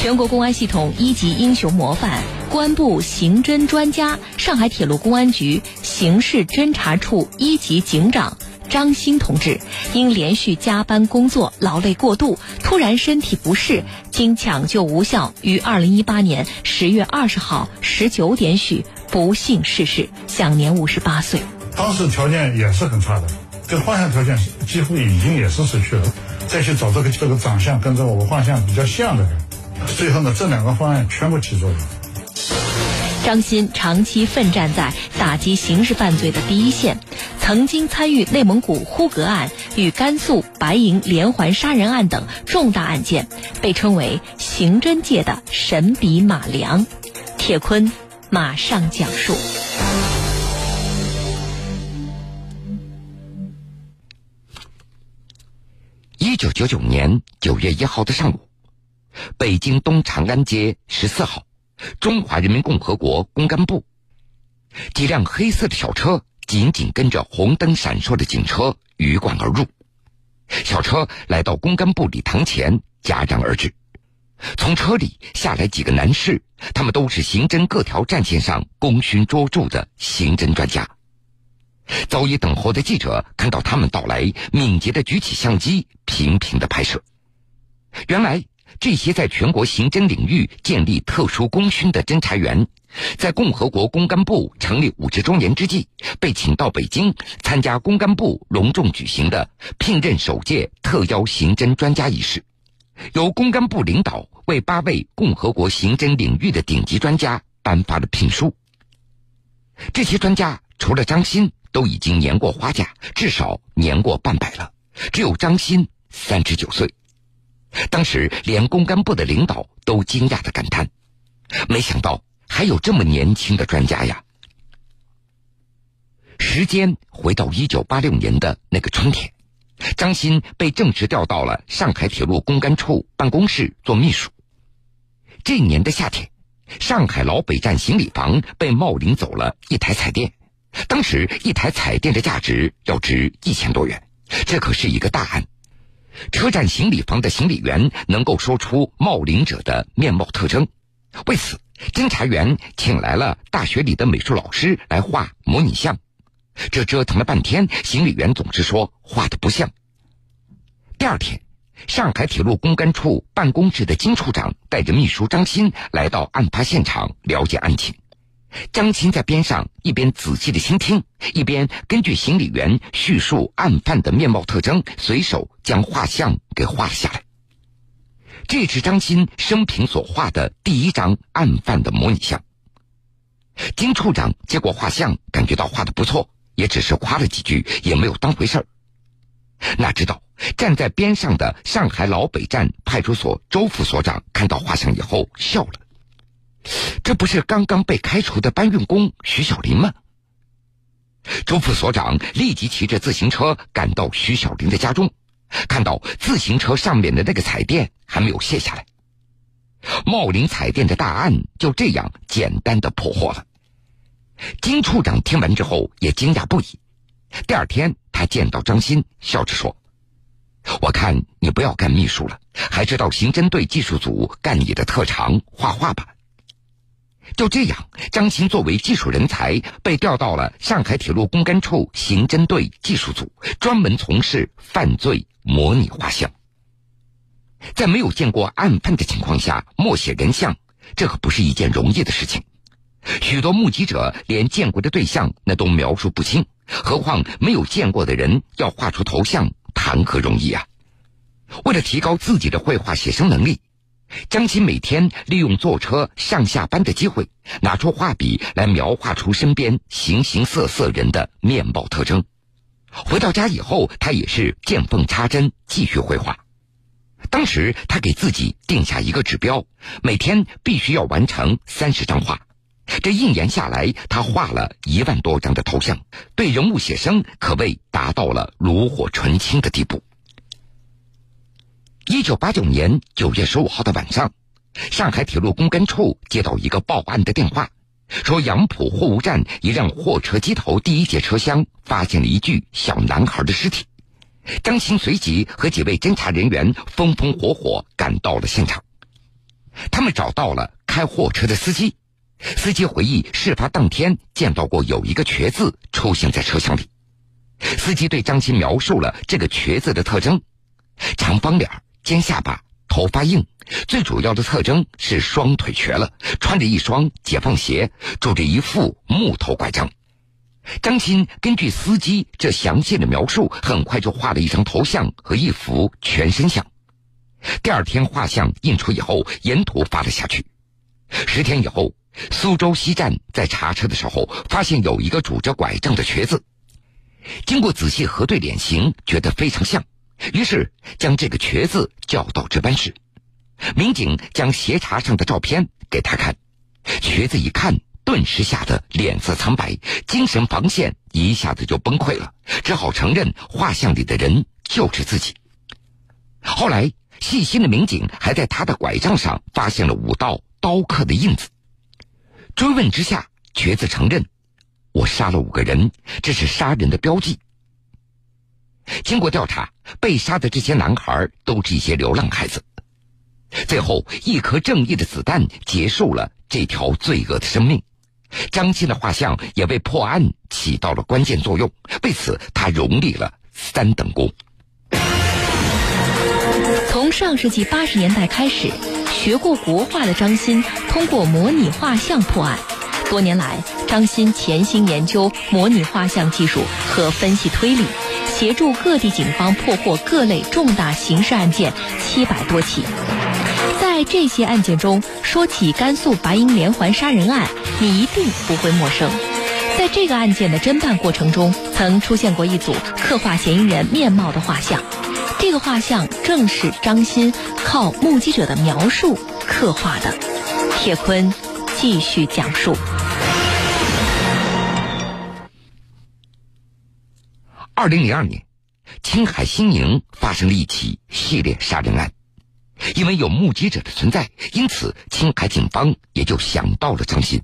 全国公安系统一级英雄模范、公安部刑侦专家、上海铁路公安局刑事侦查处一级警长张鑫同志，因连续加班工作劳累过度，突然身体不适，经抢救无效，于二零一八年十月二十号十九点许不幸逝世，享年五十八岁。当时条件也是很差的，这个画像条件几乎已经也是失去了。再去找这个这个长相跟这个我画像比较像的人，最后呢，这两个方案全部起作用。张鑫长期奋战在打击刑事犯罪的第一线，曾经参与内蒙古呼格案与甘肃白银连环杀人案等重大案件，被称为刑侦界的神笔马良。铁坤马上讲述。一九九九年九月一号的上午，北京东长安街十四号，中华人民共和国公安部几辆黑色的小车紧紧跟着红灯闪烁的警车鱼贯而入。小车来到公安部礼堂前，戛然而止。从车里下来几个男士，他们都是刑侦各条战线上功勋卓著的刑侦专家。早已等候的记者看到他们到来，敏捷的举起相机，频频的拍摄。原来，这些在全国刑侦领域建立特殊功勋的侦查员，在共和国公安部成立五十周年之际，被请到北京参加公安部隆重举行的聘任首届特邀刑侦专家仪式，由公安部领导为八位共和国刑侦领域的顶级专家颁发了聘书。这些专家除了张鑫。都已经年过花甲，至少年过半百了。只有张鑫三十九岁。当时连公干部的领导都惊讶的感叹：“没想到还有这么年轻的专家呀！”时间回到一九八六年的那个春天，张鑫被正式调到了上海铁路公安处办公室做秘书。这年的夏天，上海老北站行李房被冒领走了一台彩电。当时一台彩电的价值要值一千多元，这可是一个大案。车站行李房的行李员能够说出冒领者的面貌特征，为此，侦查员请来了大学里的美术老师来画模拟像。这折腾了半天，行李员总是说画的不像。第二天，上海铁路公安处办公室的金处长带着秘书张鑫来到案发现场了解案情。张鑫在边上一边仔细的倾听，一边根据行李员叙述案犯的面貌特征，随手将画像给画了下来。这是张鑫生平所画的第一张案犯的模拟像。金处长接过画像，感觉到画的不错，也只是夸了几句，也没有当回事儿。哪知道站在边上的上海老北站派出所周副所长看到画像以后笑了。这不是刚刚被开除的搬运工徐小林吗？周副所长立即骑着自行车赶到徐小林的家中，看到自行车上面的那个彩电还没有卸下来，茂林彩电的大案就这样简单的破获了。金处长听完之后也惊讶不已。第二天，他见到张鑫，笑着说：“我看你不要干秘书了，还是到刑侦队技术组干你的特长画画吧。”就这样，张鑫作为技术人才被调到了上海铁路公安处刑侦队技术组，专门从事犯罪模拟画像。在没有见过案犯的情况下，默写人像，这可不是一件容易的事情。许多目击者连见过的对象那都描述不清，何况没有见过的人要画出头像，谈何容易啊！为了提高自己的绘画写生能力。张鑫每天利用坐车上下班的机会，拿出画笔来描画出身边形形色色人的面貌特征。回到家以后，他也是见缝插针继续绘画。当时他给自己定下一个指标，每天必须要完成三十张画。这一年下来，他画了一万多张的头像，对人物写生可谓达到了炉火纯青的地步。一九八九年九月十五号的晚上，上海铁路公安处接到一个报案的电话，说杨浦货物站一辆货车机头第一节车厢发现了一具小男孩的尸体。张鑫随即和几位侦查人员风风火火赶到了现场。他们找到了开货车的司机，司机回忆事发当天见到过有一个瘸子出现在车厢里。司机对张鑫描述了这个瘸子的特征：长方脸、尖下巴、头发硬，最主要的特征是双腿瘸了，穿着一双解放鞋，拄着一副木头拐杖。张鑫根据司机这详细的描述，很快就画了一张头像和一幅全身像。第二天画像印出以后，沿途发了下去。十天以后，苏州西站在查车的时候，发现有一个拄着拐杖的瘸子。经过仔细核对脸型，觉得非常像，于是将这个瘸子叫到值班室。民警将协查上的照片给他看，瘸子一看，顿时吓得脸色苍白，精神防线一下子就崩溃了，只好承认画像里的人就是自己。后来，细心的民警还在他的拐杖上发现了五道刀刻的印子。追问之下，瘸子承认。我杀了五个人，这是杀人的标记。经过调查，被杀的这些男孩都是一些流浪孩子。最后，一颗正义的子弹结束了这条罪恶的生命。张鑫的画像也为破案起到了关键作用，为此他荣立了三等功。从上世纪八十年代开始，学过国画的张鑫通过模拟画像破案。多年来，张鑫潜心研究模拟画像技术和分析推理，协助各地警方破获各类重大刑事案件七百多起。在这些案件中，说起甘肃白银连环杀人案，你一定不会陌生。在这个案件的侦办过程中，曾出现过一组刻画嫌疑人面貌的画像，这个画像正是张鑫靠目击者的描述刻画的。铁坤继续讲述。二零零二年，青海西宁发生了一起系列杀人案，因为有目击者的存在，因此青海警方也就想到了张鑫，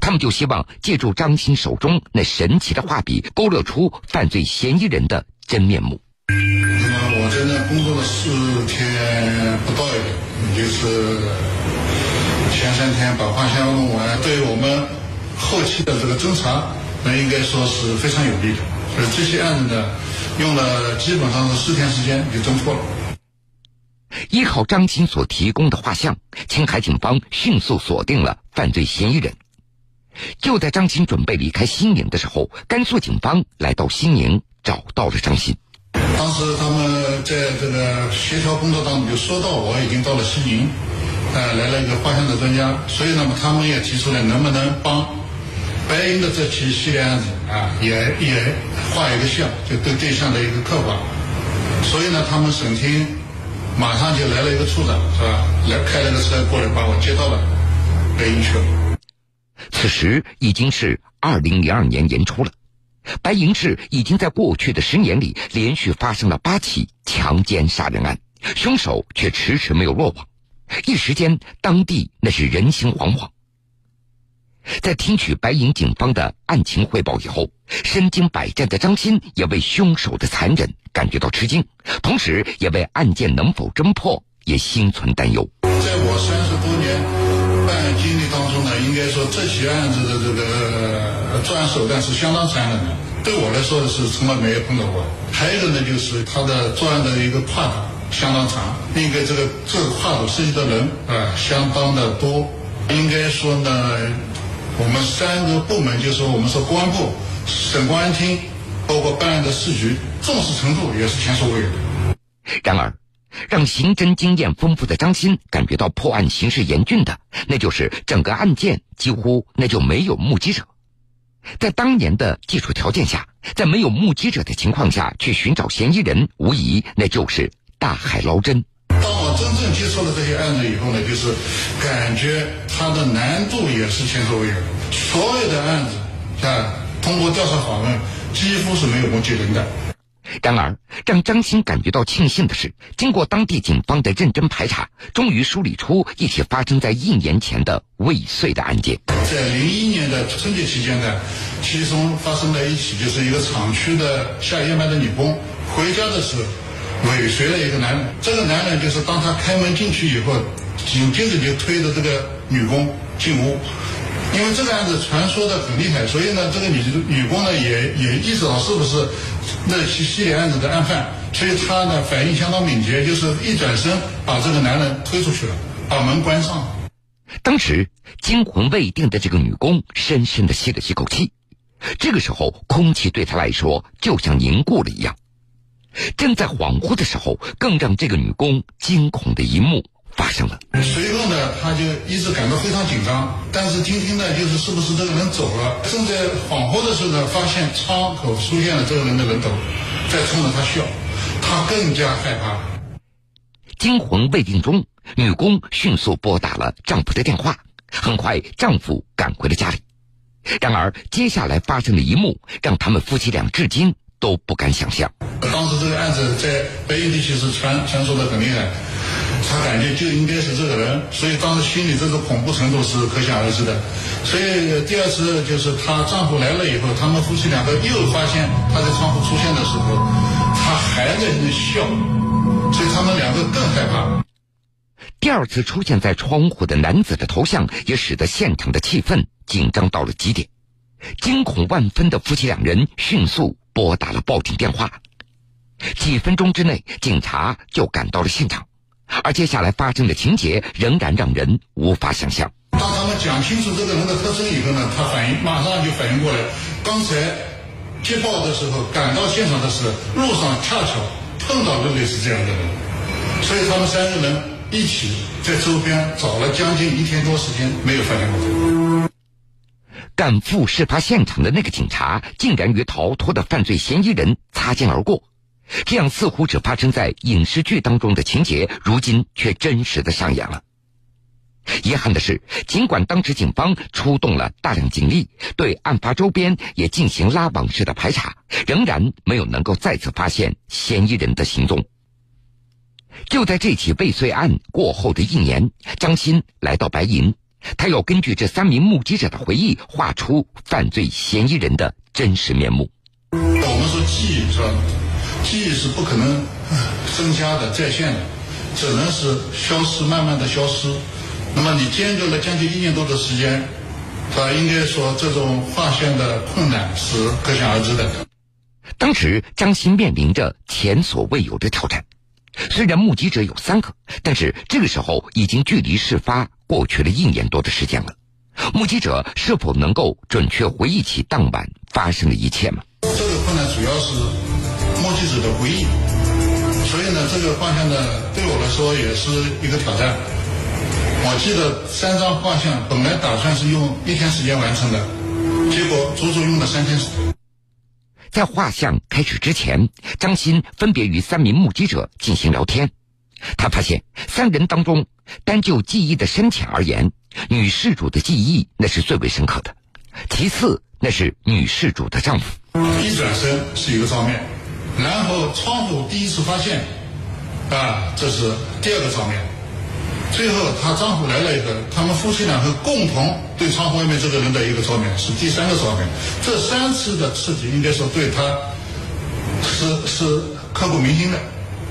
他们就希望借助张鑫手中那神奇的画笔，勾勒出犯罪嫌疑人的真面目。那么我在那工作了四天不到一点，就是前三天把画像弄完，对我们后期的这个侦查，那应该说是非常有利的。这些案子呢，用了基本上是四天时间就侦破了。依靠张琴所提供的画像，青海警方迅速锁定了犯罪嫌疑人。就在张琴准备离开西宁的时候，甘肃警方来到西宁，找到了张琴。当时他们在这个协调工作当中就说到，我已经到了西宁，呃，来了一个画像的专家，所以那么他们也提出来，能不能帮。白银的这起系列案子啊，也也画一个像，就对对象的一个刻画。所以呢，他们省厅马上就来了一个处长，是吧？来开了个车过来把我接到了白银去了。此时已经是二零零二年年初了，白银市已经在过去的十年里连续发生了八起强奸杀人案，凶手却迟迟没有落网，一时间当地那是人心惶惶。在听取白银警方的案情汇报以后，身经百战的张鑫也为凶手的残忍感觉到吃惊，同时也为案件能否侦破也心存担忧。在我三十多年办案经历当中呢，应该说这起案子的这个作案手段是相当残忍的，对我来说是从来没有碰到过。还有一个呢，就是他的作案的一个跨度相当长，应该这个这个跨度涉及的人啊相当的多，应该说呢。我们三个部门，就是说，我们说公安部、省公安厅，包括办案的市局，重视程度也是前所未有的。然而，让刑侦经验丰富的张鑫感觉到破案形势严峻的，那就是整个案件几乎那就没有目击者。在当年的技术条件下，在没有目击者的情况下去寻找嫌疑人，无疑那就是大海捞针。真正接触了这些案子以后呢，就是感觉它的难度也是前所未有。所有的案子啊，通过调查访问，几乎是没有目击人的。然而，让张鑫感觉到庆幸的是，经过当地警方的认真排查，终于梳理出一起发生在一年前的未遂的案件。在零一年的春节期间呢，其中发生了一起，就是一个厂区的下夜班的女工回家的时候。尾随了一个男人。这个男人就是当他开门进去以后，紧接着就推着这个女工进屋。因为这个案子传说的很厉害，所以呢，这个女女工呢也也意识到是不是那系系列案子的案犯，所以她呢反应相当敏捷，就是一转身把这个男人推出去了，把门关上。当时惊魂未定的这个女工深深的吸了一口气，这个时候空气对她来说就像凝固了一样。正在恍惚的时候，更让这个女工惊恐的一幕发生了。随后呢，她就一直感到非常紧张，但是听听呢，就是是不是这个人走了？正在恍惚的时候呢，发现窗口出现了这个人的人头，在冲着她笑，她更加害怕。惊魂未定中。女工迅速拨打了丈夫的电话，很快丈夫赶回了家里。然而，接下来发生的一幕让他们夫妻俩至今都不敢想象。案子在北京地区是传传说的很厉害，他感觉就应该是这个人，所以当时心里这种恐怖程度是可想而知的。所以第二次就是她丈夫来了以后，他们夫妻两个又发现他在窗户出现的时候，他还在那笑，所以他们两个更害怕。第二次出现在窗户的男子的头像，也使得现场的气氛紧张到了极点。惊恐万分的夫妻两人迅速拨打了报警电话。几分钟之内，警察就赶到了现场。而接下来发生的情节仍然让人无法想象。当他们讲清楚这个人的特征以后呢，他反应马上就反应过来，刚才接报的时候赶到现场的时候，路上恰巧碰到了类似这样的人，所以他们三个人。一起在周边找了将近一天多时间，没有发现过。赶赴事发现场的那个警察，竟然与逃脱的犯罪嫌疑人擦肩而过。这样似乎只发生在影视剧当中的情节，如今却真实的上演了。遗憾的是，尽管当时警方出动了大量警力，对案发周边也进行拉网式的排查，仍然没有能够再次发现嫌疑人的行踪。就在这起未遂案过后的一年，张鑫来到白银，他要根据这三名目击者的回忆，画出犯罪嫌疑人的真实面目。我们说记者？记忆是不可能增加的、再现的，只能是消失，慢慢的消失。那么你间隔了将近一年多的时间，他应该说这种画线的困难是可想而知的。当时张鑫面临着前所未有的挑战。虽然目击者有三个，但是这个时候已经距离事发过去了一年多的时间了。目击者是否能够准确回忆起当晚发生的一切吗？这个困难主要是目击者的回忆，所以呢，这个画像呢对我来说也是一个挑战。我记得三张画像本来打算是用一天时间完成的，结果足足用了三天时间。在画像开始之前，张鑫分别与三名目击者进行聊天。他发现三人当中，单就记忆的深浅而言，女事主的记忆那是最为深刻的，其次那是女事主的丈夫。一转身是一个照面，然后窗户第一次发现，啊，这是第二个照面。最后，她丈夫来了以后，他们夫妻两个共同对窗户外面这个人的一个照面是第三个照面。这三次的刺激，应该说对她是是刻骨铭心的。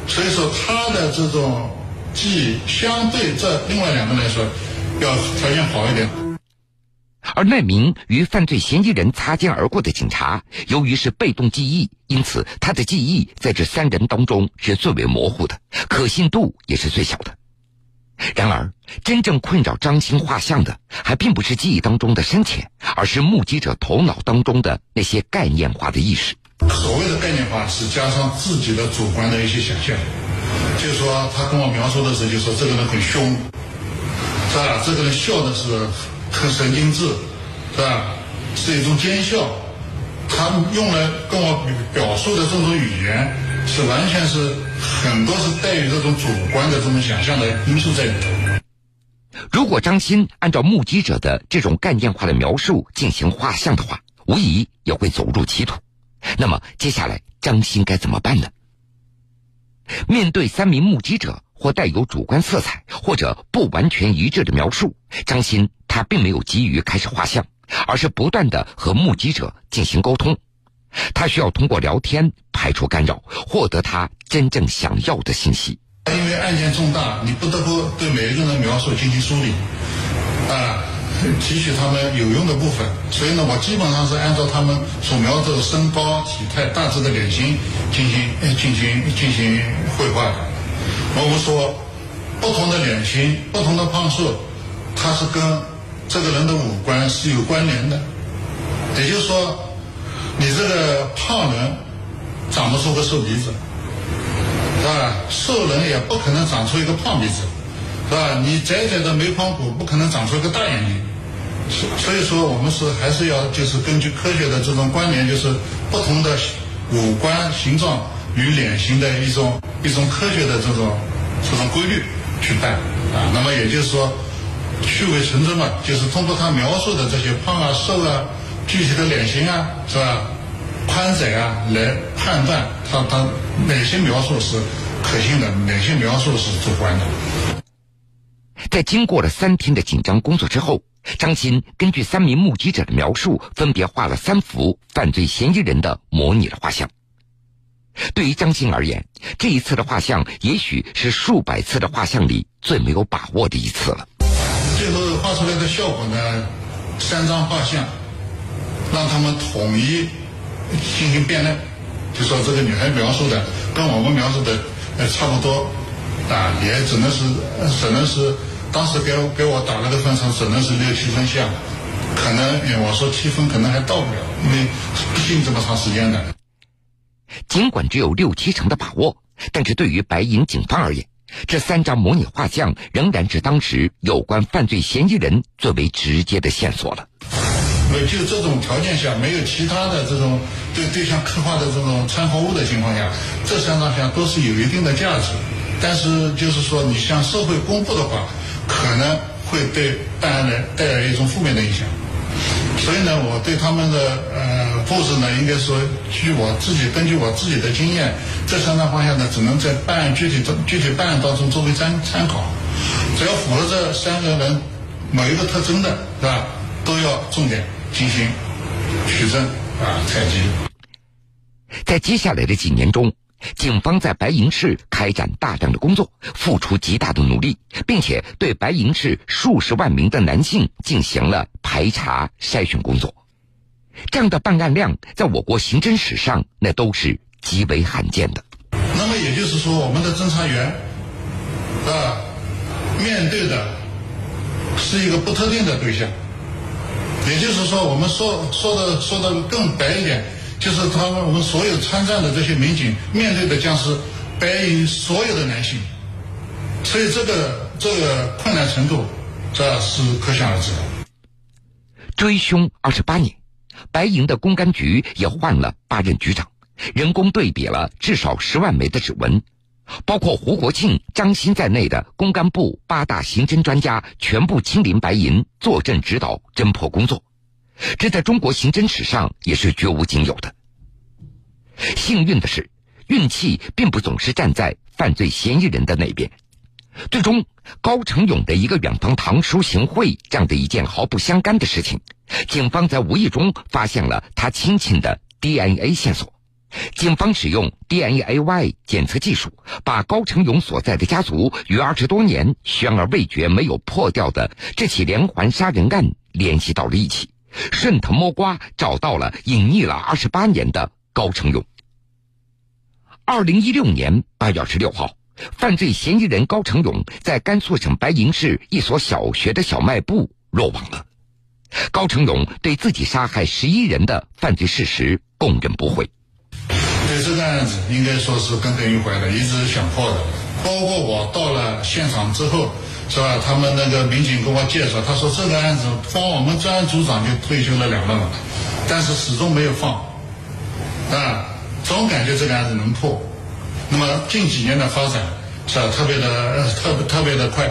所以说，她的这种记忆相对这另外两个来说要条件好一点。而那名与犯罪嫌疑人擦肩而过的警察，由于是被动记忆，因此他的记忆在这三人当中是最为模糊的，可信度也是最小的。然而，真正困扰张青画像的，还并不是记忆当中的深浅，而是目击者头脑当中的那些概念化的意识。所谓的概念化，是加上自己的主观的一些想象。就是说，他跟我描述的时候，就说这个人很凶，是吧？这个人笑的是很神经质，是吧？是一种奸笑。他用来跟我表述的这种语言。是完全是很多是带有这种主观的这种想象的因素在里头。如果张鑫按照目击者的这种概念化的描述进行画像的话，无疑也会走入歧途。那么接下来张鑫该怎么办呢？面对三名目击者或带有主观色彩或者不完全一致的描述，张鑫他并没有急于开始画像，而是不断的和目击者进行沟通。他需要通过聊天排除干扰，获得他真正想要的信息。因为案件重大，你不得不对每一个人描述进行梳理，啊，提取他们有用的部分。所以呢，我基本上是按照他们所描述的身高、体态、大致的脸型进行进行进行绘画的。我们说，不同的脸型、不同的胖瘦，它是跟这个人的五官是有关联的。也就是说，你这个胖人长不出个瘦鼻子。是吧？瘦人也不可能长出一个胖鼻子，是吧？你窄窄的眉框骨不可能长出一个大眼睛，所所以说我们是还是要就是根据科学的这种关联，就是不同的五官形状与脸型的一种一种科学的这种这种规律去办啊。那么也就是说，去伪存真嘛，就是通过他描述的这些胖啊、瘦啊、具体的脸型啊，是吧？宽窄啊，来判断他他哪些描述是可信的，哪些描述是主观的。在经过了三天的紧张工作之后，张鑫根据三名目击者的描述，分别画了三幅犯罪嫌疑人的模拟的画像。对于张鑫而言，这一次的画像也许是数百次的画像里最没有把握的一次了。最后画出来的效果呢，三张画像，让他们统一。进行辩论，就说这个女孩描述的跟我们描述的呃差不多，啊，也只能是只能是当时给我给我打了个分数，只能是六七分像，可能我说七分可能还到不了，因为毕竟这么长时间的。尽管只有六七成的把握，但是对于白银警方而言，这三张模拟画像仍然是当时有关犯罪嫌疑人最为直接的线索了。就这种条件下，没有其他的这种对对象刻画的这种参考物的情况下，这三张像都是有一定的价值。但是就是说，你向社会公布的话，可能会对办案人带来一种负面的影响。所以呢，我对他们的呃布置呢，应该说，据我自己根据我自己的经验，这三大方向呢，只能在办案具体中具体办案当中作为参参考。只要符合这三个人某一个特征的，是吧？都要重点。进行取证啊，采集。在接下来的几年中，警方在白银市开展大量的工作，付出极大的努力，并且对白银市数十万名的男性进行了排查筛选工作。这样的办案量，在我国刑侦史上那都是极为罕见的。那么也就是说，我们的侦查员啊，面对的是一个不特定的对象。也就是说，我们说说的说的更白一点，就是他们我们所有参战的这些民警面对的将是白银所有的男性，所以这个这个困难程度，这是可想而知的。追凶二十八年，白银的公安局也换了八任局长，人工对比了至少十万枚的指纹，包括胡国庆、张鑫在内的公安部八大刑侦专家全部亲临白银，坐镇指导侦破工作。这在中国刑侦史上也是绝无仅有的。幸运的是，运气并不总是站在犯罪嫌疑人的那边。最终，高成勇的一个远房堂叔行贿这样的一件毫不相干的事情，警方在无意中发现了他亲戚的 DNA 线索。警方使用 DNA-Y 检测技术，把高成勇所在的家族与二十多年悬而未决、没有破掉的这起连环杀人案联系到了一起。顺藤摸瓜，找到了隐匿了二十八年的高成勇。二零一六年八月二十六号，犯罪嫌疑人高成勇在甘肃省白银市一所小学的小卖部落网了。高成勇对自己杀害十一人的犯罪事实供认不讳。对这个案子，应该说是耿耿于怀的，一直想破的。包括我到了现场之后。是吧？他们那个民警跟我介绍，他说这个案子光我们专案组长就退休了两任了，但是始终没有放，啊，总感觉这个案子能破。那么近几年的发展是吧？特别的特特别的快，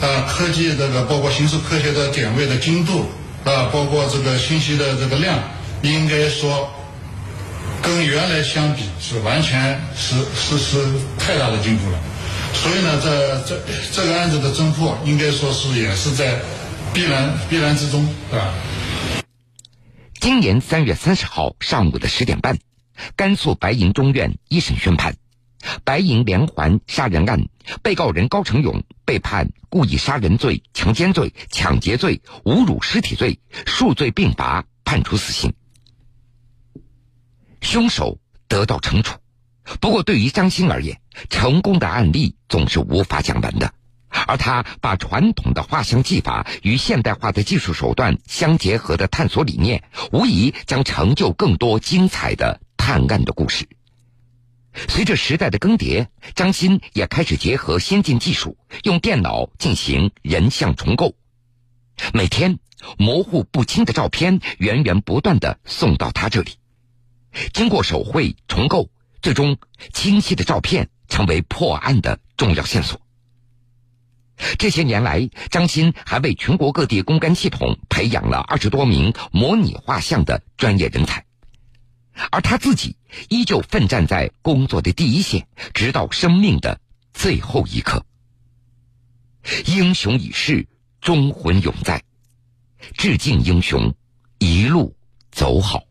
啊，科技这个包括刑事科学的点位的精度啊，包括这个信息的这个量，应该说跟原来相比是完全是是是太大的进步了。所以呢，这这这个案子的侦破，应该说是也是在必然必然之中，啊？今年三月三十号上午的十点半，甘肃白银中院一审宣判，白银连环杀人案被告人高成勇被判故意杀人罪、强奸罪、抢劫罪、侮辱尸体罪，数罪并罚，判处死刑。凶手得到惩处，不过对于张鑫而言，成功的案例总是无法讲完的。而他把传统的画像技法与现代化的技术手段相结合的探索理念，无疑将成就更多精彩的探案的故事。随着时代的更迭，张鑫也开始结合先进技术，用电脑进行人像重构。每天，模糊不清的照片源源不断的送到他这里，经过手绘重构，最终清晰的照片成为破案的重要线索。这些年来，张鑫还为全国各地公安系统培养了二十多名模拟画像的专业人才，而他自己依旧奋战在工作的第一线，直到生命的最后一刻。英雄已逝，忠魂永在，致敬英雄，一路走好。